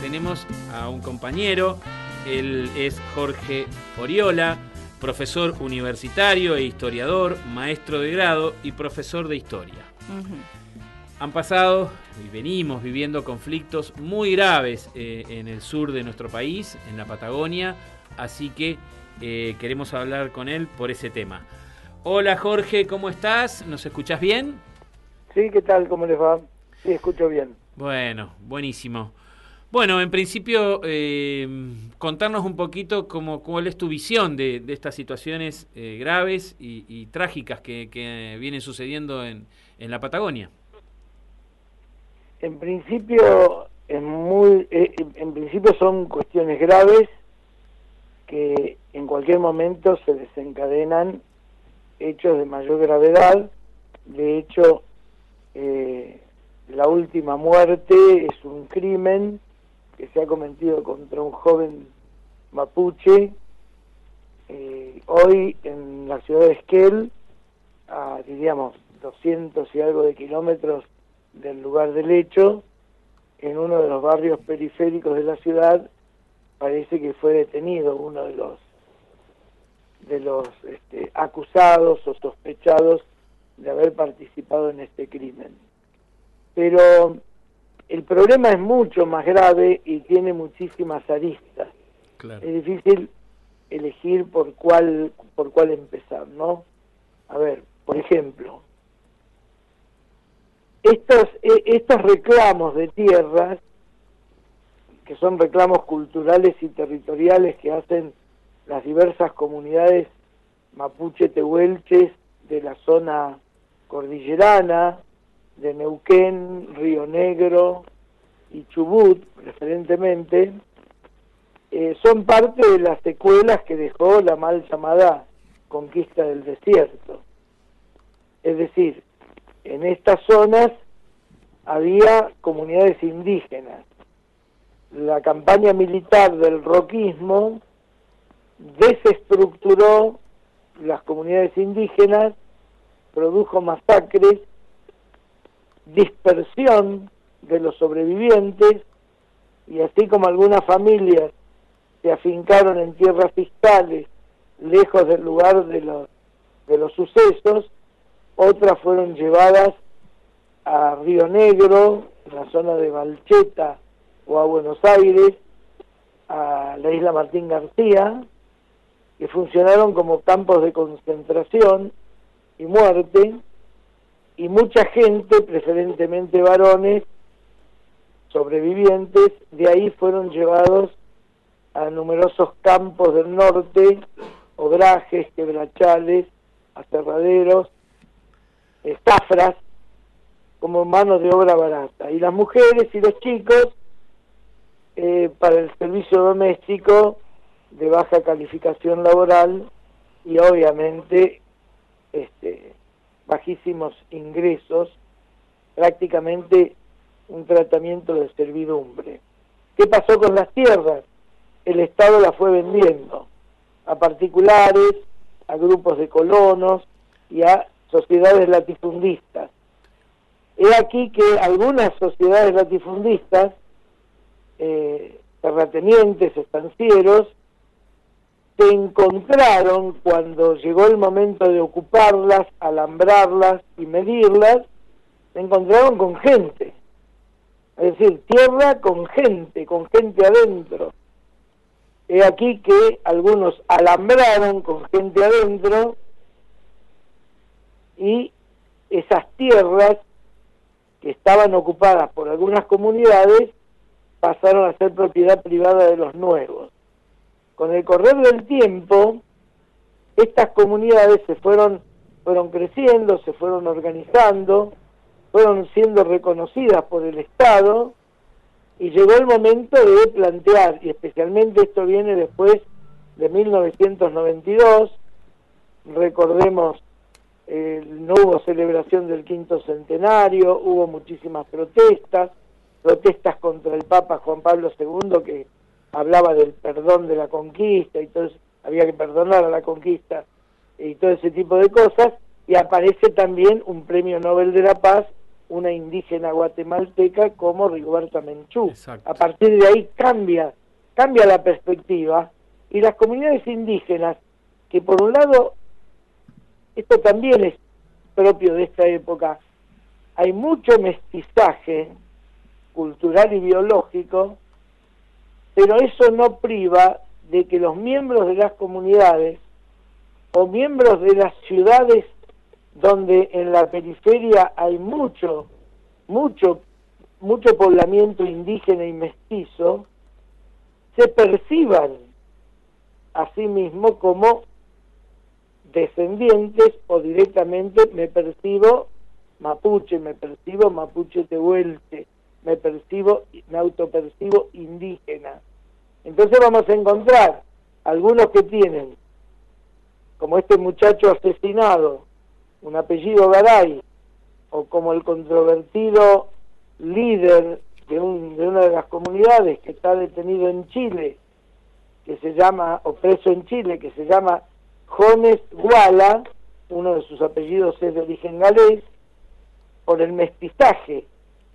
tenemos a un compañero, él es Jorge Oriola, profesor universitario e historiador, maestro de grado y profesor de historia. Han pasado y venimos viviendo conflictos muy graves eh, en el sur de nuestro país, en la Patagonia, así que eh, queremos hablar con él por ese tema. Hola Jorge, ¿cómo estás? ¿Nos escuchás bien? Sí, ¿qué tal? ¿Cómo les va? Sí, escucho bien. Bueno, buenísimo. Bueno, en principio, eh, contarnos un poquito cómo, cuál es tu visión de, estas situaciones eh, graves y, trágicas que, vienen sucediendo en, la Patagonia. En principio, es muy, eh, en principio son cuestiones graves que en cualquier momento se desencadenan hechos de mayor gravedad. De hecho, la última muerte es un crimen que se ha cometido contra un joven mapuche, eh, hoy en la ciudad de Esquel, a diríamos 200 y algo de kilómetros del lugar del hecho, en uno de los barrios periféricos de la ciudad, parece que fue detenido uno de los de los este, acusados o sospechados de haber participado en este crimen. Pero el problema es mucho más grave y tiene muchísimas aristas. Es difícil elegir por cuál por cuál empezar, ¿no? A ver, por ejemplo, estos e, estos reclamos de tierras que son reclamos culturales y territoriales que hacen las diversas comunidades mapuche tehuelches de la zona cordillerana, de Neuquén, Río Negro y Chubut, preferentemente, eh, son parte de las secuelas que dejó la mal llamada conquista del desierto. Es decir, en estas zonas había comunidades indígenas. La campaña militar del roquismo desestructuró las comunidades indígenas, produjo masacres dispersión de los sobrevivientes y así como algunas familias se afincaron en tierras fiscales lejos del lugar de los, de los sucesos, otras fueron llevadas a Río Negro, en la zona de Valcheta o a Buenos Aires, a la isla Martín García, que funcionaron como campos de concentración y muerte, y mucha gente, preferentemente varones, sobrevivientes, de ahí fueron llevados a numerosos campos del norte, obrajes, quebrachales, aserraderos, estafras, como mano de obra barata. Y las mujeres y los chicos eh, para el servicio doméstico de baja calificación laboral y obviamente este, bajísimos ingresos, prácticamente un tratamiento de servidumbre. ¿Qué pasó con las tierras? El Estado las fue vendiendo a particulares, a grupos de colonos y a sociedades latifundistas. He aquí que algunas sociedades latifundistas, eh, terratenientes, estancieros, se encontraron cuando llegó el momento de ocuparlas, alambrarlas y medirlas, se encontraron con gente. Es decir, tierra con gente, con gente adentro. He aquí que algunos alambraron con gente adentro y esas tierras que estaban ocupadas por algunas comunidades pasaron a ser propiedad privada de los nuevos con el correr del tiempo, estas comunidades se fueron, fueron creciendo, se fueron organizando, fueron siendo reconocidas por el Estado y llegó el momento de plantear, y especialmente esto viene después de 1992, recordemos, eh, no hubo celebración del quinto centenario, hubo muchísimas protestas, protestas contra el Papa Juan Pablo II que hablaba del perdón de la conquista y todo había que perdonar a la conquista y todo ese tipo de cosas, y aparece también un premio Nobel de la Paz una indígena guatemalteca como Rigoberta Menchú. A partir de ahí cambia, cambia la perspectiva y las comunidades indígenas, que por un lado, esto también es propio de esta época, hay mucho mestizaje cultural y biológico, pero eso no priva de que los miembros de las comunidades o miembros de las ciudades donde en la periferia hay mucho, mucho, mucho poblamiento indígena y mestizo, se perciban a sí mismos como descendientes o directamente me percibo mapuche, me percibo mapuche tehuelte, me percibo, me autopercibo indígena. Entonces vamos a encontrar algunos que tienen, como este muchacho asesinado, un apellido Garay, o como el controvertido líder de, un, de una de las comunidades que está detenido en Chile, que se llama, o preso en Chile, que se llama Jones Guala, uno de sus apellidos es de origen galés, por el mestizaje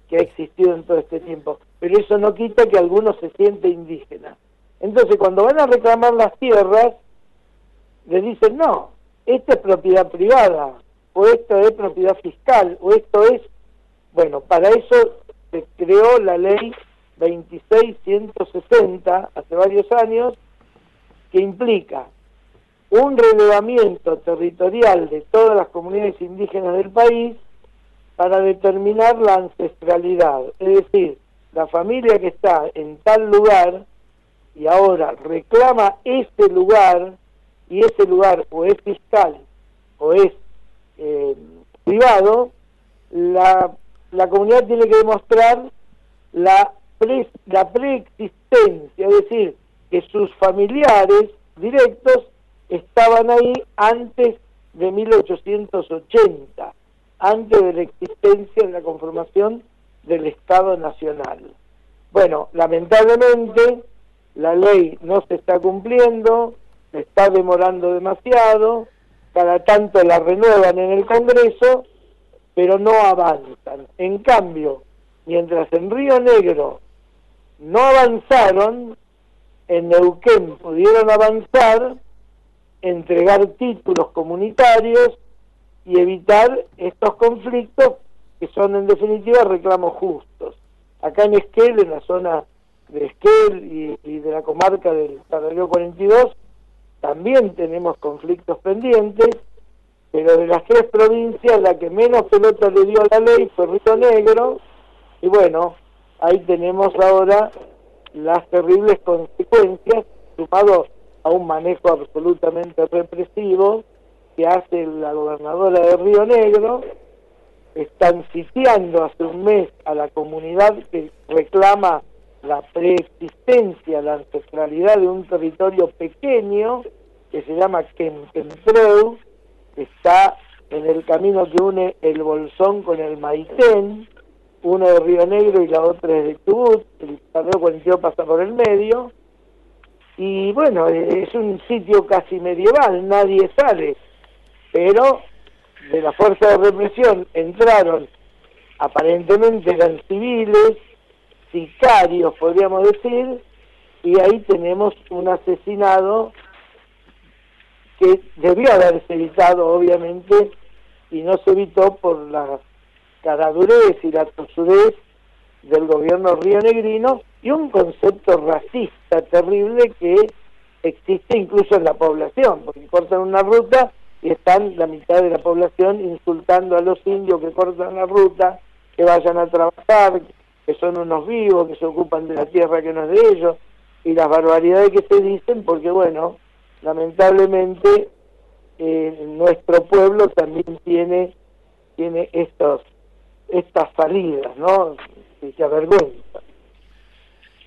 que ha existido en todo este tiempo. Pero eso no quita que algunos se sienten indígenas. Entonces, cuando van a reclamar las tierras, le dicen, no, esta es propiedad privada, o esto es propiedad fiscal, o esto es... Bueno, para eso se creó la ley 2660 hace varios años, que implica un relevamiento territorial de todas las comunidades indígenas del país para determinar la ancestralidad. Es decir, la familia que está en tal lugar y ahora reclama ese lugar y ese lugar o es fiscal o es eh, privado, la, la comunidad tiene que demostrar la, la preexistencia, es decir, que sus familiares directos estaban ahí antes de 1880, antes de la existencia de la conformación del Estado Nacional. Bueno, lamentablemente la ley no se está cumpliendo, se está demorando demasiado, cada tanto la renuevan en el Congreso, pero no avanzan. En cambio, mientras en Río Negro no avanzaron, en Neuquén pudieron avanzar, entregar títulos comunitarios y evitar estos conflictos que son en definitiva reclamos justos. Acá en Esquel, en la zona de Esquel y, de la comarca del Paralelo 42, también tenemos conflictos pendientes, pero de las tres provincias la que menos pelota le dio a la ley fue Río Negro, y bueno, ahí tenemos ahora las terribles consecuencias, sumado a un manejo absolutamente represivo que hace la gobernadora de Río Negro, están sitiando hace un mes a la comunidad que reclama la preexistencia, la ancestralidad de un territorio pequeño que se llama Quempreu, que está en el camino que une el Bolsón con el Maitén, uno de Río Negro y la otra es de Tubut, el Parreo 42 pasa por el medio, y bueno, es un sitio casi medieval, nadie sale, pero de la fuerza de represión entraron, aparentemente eran civiles, sicarios podríamos decir, y ahí tenemos un asesinado que debió haberse evitado obviamente y no se evitó por la caradurez y la tosudez del gobierno rionegrino y un concepto racista terrible que existe incluso en la población, porque cortan una ruta y están la mitad de la población insultando a los indios que cortan la ruta, que vayan a trabajar, que son unos vivos, que se ocupan de la tierra que no es de ellos, y las barbaridades que se dicen, porque bueno, lamentablemente eh, nuestro pueblo también tiene tiene estos estas salidas, ¿no? Que avergüenza.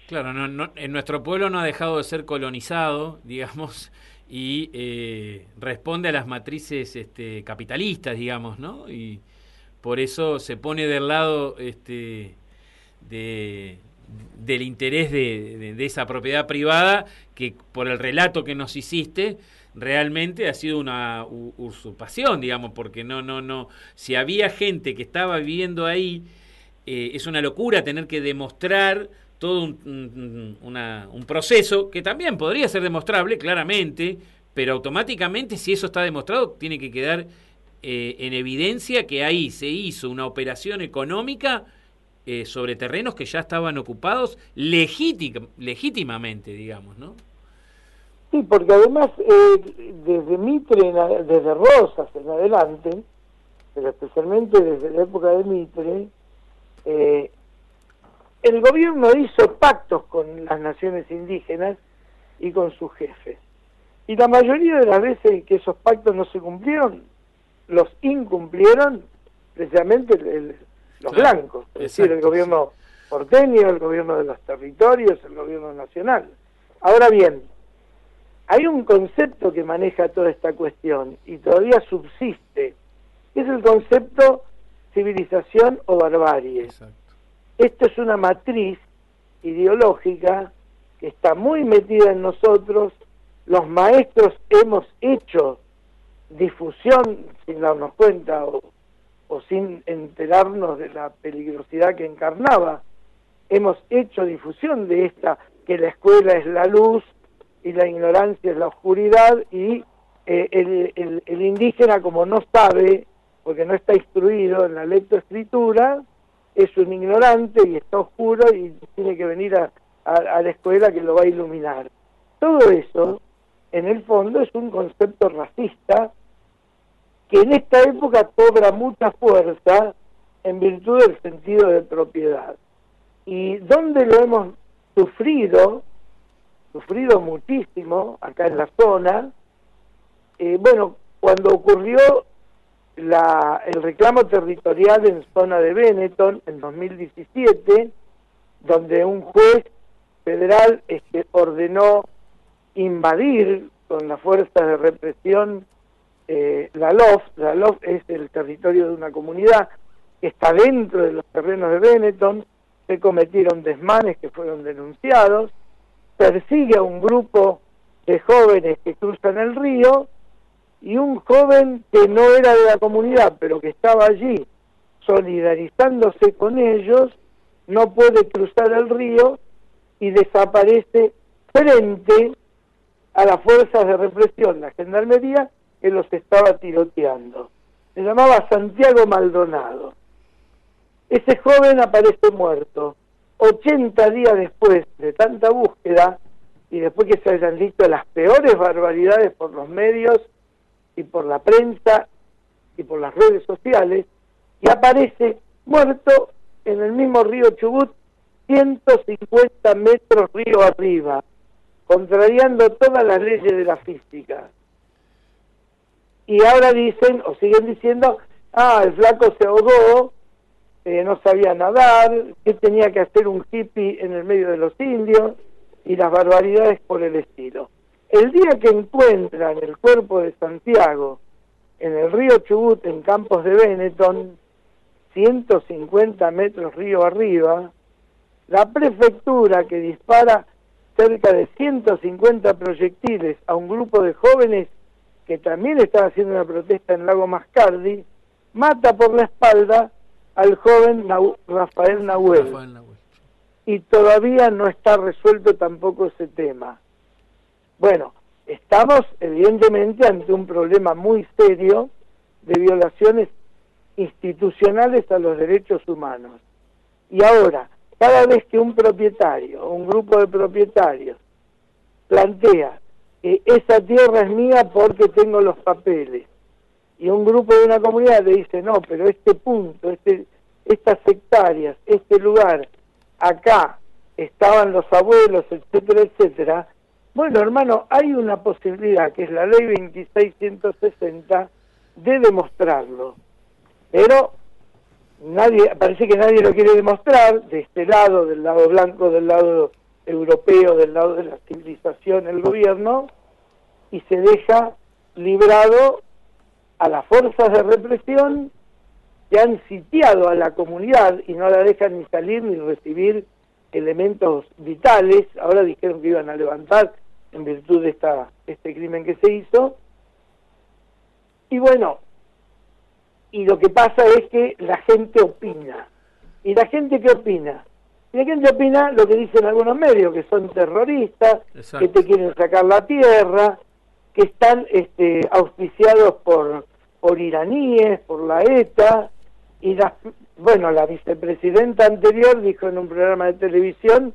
Claro, no, en nuestro pueblo no ha dejado de ser colonizado, digamos, y eh, responde a las matrices este, capitalistas, digamos, ¿no? Y por eso se pone del lado este, de, del interés de, esa propiedad privada que por el relato que nos hiciste realmente ha sido una usurpación, digamos, porque no, no, no, si había gente que estaba viviendo ahí, eh, es una locura tener que demostrar todo un, un, proceso que también podría ser demostrable, claramente, pero automáticamente si eso está demostrado, tiene que quedar eh, en evidencia que ahí se hizo una operación económica eh, sobre terrenos que ya estaban ocupados legítimamente, digamos, ¿no? Sí, porque además eh, desde Mitre, desde Rosas en adelante, pero especialmente desde la época de Mitre, eh, el gobierno hizo pactos con las naciones indígenas y con sus jefes. Y la mayoría de las veces que esos pactos no se cumplieron, los incumplieron precisamente el, los blancos, es decir, el gobierno porteño, el gobierno de los territorios, el gobierno nacional. Ahora bien, hay un concepto que maneja toda esta cuestión y todavía subsiste, que es el concepto civilización o barbarie. Esto es una matriz ideológica que está muy metida en nosotros, los maestros hemos hecho difusión sin darnos cuenta o o sin enterarnos de la peligrosidad que encarnaba. Hemos hecho difusión de esta, que la escuela es la luz y la ignorancia es la oscuridad y eh, el, indígena como no sabe, porque no está instruido en la lectoescritura, es un ignorante y está oscuro y tiene que venir a la escuela que lo va a iluminar. Todo eso, en el fondo, es un concepto racista que en esta época cobra mucha fuerza en virtud del sentido de propiedad. Y donde lo hemos sufrido, sufrido muchísimo acá en la zona, eh, bueno, cuando ocurrió la, el reclamo territorial en zona de Benetton en 2017, donde un juez federal este, ordenó invadir con las fuerzas de represión eh, la LOF, la LOF es el territorio de una comunidad que está dentro de los terrenos de Benetton, se cometieron desmanes que fueron denunciados, persigue a un grupo de jóvenes que cruzan el río y un joven que no era de la comunidad, pero que estaba allí solidarizándose con ellos, no puede cruzar el río y desaparece frente a las fuerzas de represión, la gendarmería, que los estaba tiroteando. Se llamaba Santiago Maldonado. Ese joven aparece muerto. 80 días después de tanta búsqueda y después que se hayan dicho las peores barbaridades por los medios y por la prensa y por las redes sociales, y aparece muerto en el mismo río Chubut, 150 metros río arriba, contrariando todas las leyes de la física y ahora dicen o siguen diciendo, ah, el flaco se ahogó, eh, no sabía nadar, que tenía que hacer un hippie en el medio de los indios y las barbaridades por el estilo. El día que encuentran el cuerpo de Santiago en el río Chubut, en Campos de Benetton, 150 metros río arriba, la prefectura que dispara cerca de 150 proyectiles a un grupo de jóvenes que también estaba haciendo una protesta en Lago Mascardi, mata por la espalda al joven Rafael, Nahuel. Y todavía no está resuelto tampoco ese tema. Bueno, estamos evidentemente ante un problema muy serio de violaciones institucionales a los derechos humanos. Y ahora, cada vez que un propietario o un grupo de propietarios plantea esa tierra es mía porque tengo los papeles. Y un grupo de una comunidad le dice, no, pero este punto, este, estas hectáreas, este lugar, acá estaban los abuelos, etcétera, etcétera. Bueno, hermano, hay una posibilidad, que es la ley 2660, de demostrarlo. Pero nadie, parece que nadie lo quiere demostrar, de este lado, del lado blanco, del lado europeo, del lado de la civilización, el gobierno, y se deja librado a las fuerzas de represión que han sitiado a la comunidad y no la dejan ni salir ni recibir elementos vitales, ahora dijeron que iban a levantar en virtud de esta, este crimen que se hizo. Y bueno, y lo que pasa es que la gente opina. ¿Y la gente qué opina? Y la gente opina lo que dicen algunos medios, que son terroristas, que te quieren sacar la tierra, que están este, auspiciados por, por iraníes, por la ETA, y la, bueno, la vicepresidenta anterior dijo en un programa de televisión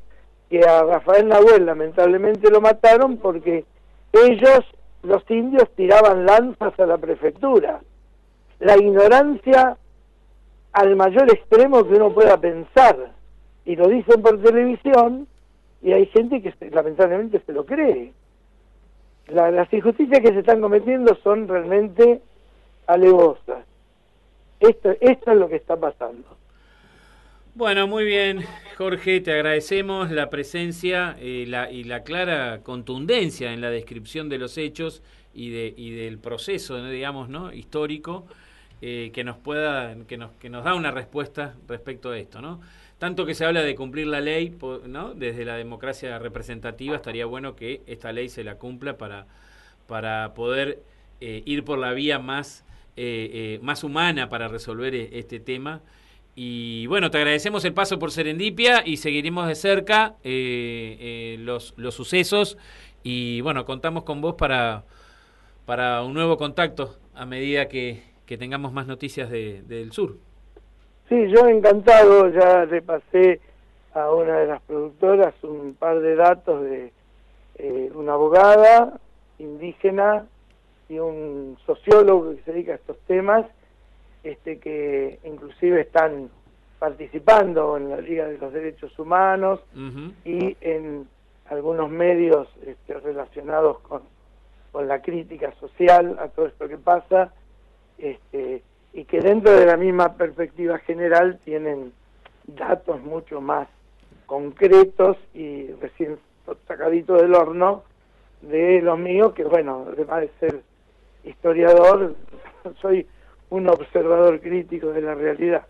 que a Rafael Nahuel lamentablemente lo mataron porque ellos, los indios, tiraban lanzas a la prefectura. La ignorancia al mayor extremo que uno pueda pensar. Y lo dicen por televisión y hay gente que lamentablemente se lo cree. Las injusticias que se están cometiendo son realmente alevosas. Esto, esto es lo que está pasando. Bueno, muy bien, Jorge, te agradecemos la presencia eh, la, y la clara contundencia en la descripción de los hechos y, de, y del proceso, digamos, ¿no? histórico eh, que nos pueda, que nos, que nos da una respuesta respecto a esto, ¿no? Tanto que se habla de cumplir la ley, ¿no? Desde la democracia representativa estaría bueno que esta ley se la cumpla para, para poder eh, ir por la vía más, más humana para resolver este tema y bueno, te agradecemos el paso por Serendipia y seguiremos de cerca eh, eh, los, los sucesos. Y bueno, contamos con vos para, para un nuevo contacto a medida que, tengamos más noticias de, del sur. Sí, yo encantado, ya repasé a una de las productoras un par de datos de eh, una abogada indígena y un sociólogo que se dedica a estos temas este, que inclusive están participando en la Liga de los Derechos Humanos y en algunos medios este, relacionados con, con la crítica social a todo esto que pasa, este, y que dentro de la misma perspectiva general tienen datos mucho más concretos y recién sacaditos del horno de los míos, que bueno, además de ser historiador, soy un observador crítico de la realidad.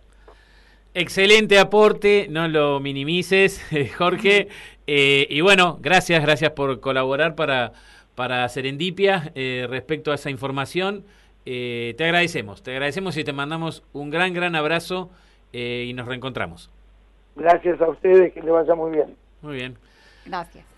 Excelente aporte, no lo minimices, Jorge. Eh, y bueno, gracias, gracias por colaborar para, para Serendipia eh, respecto a esa información. Eh, te agradecemos, te agradecemos y te mandamos un gran, gran abrazo y nos reencontramos. Gracias a ustedes, que le vaya muy bien. Muy bien. Gracias.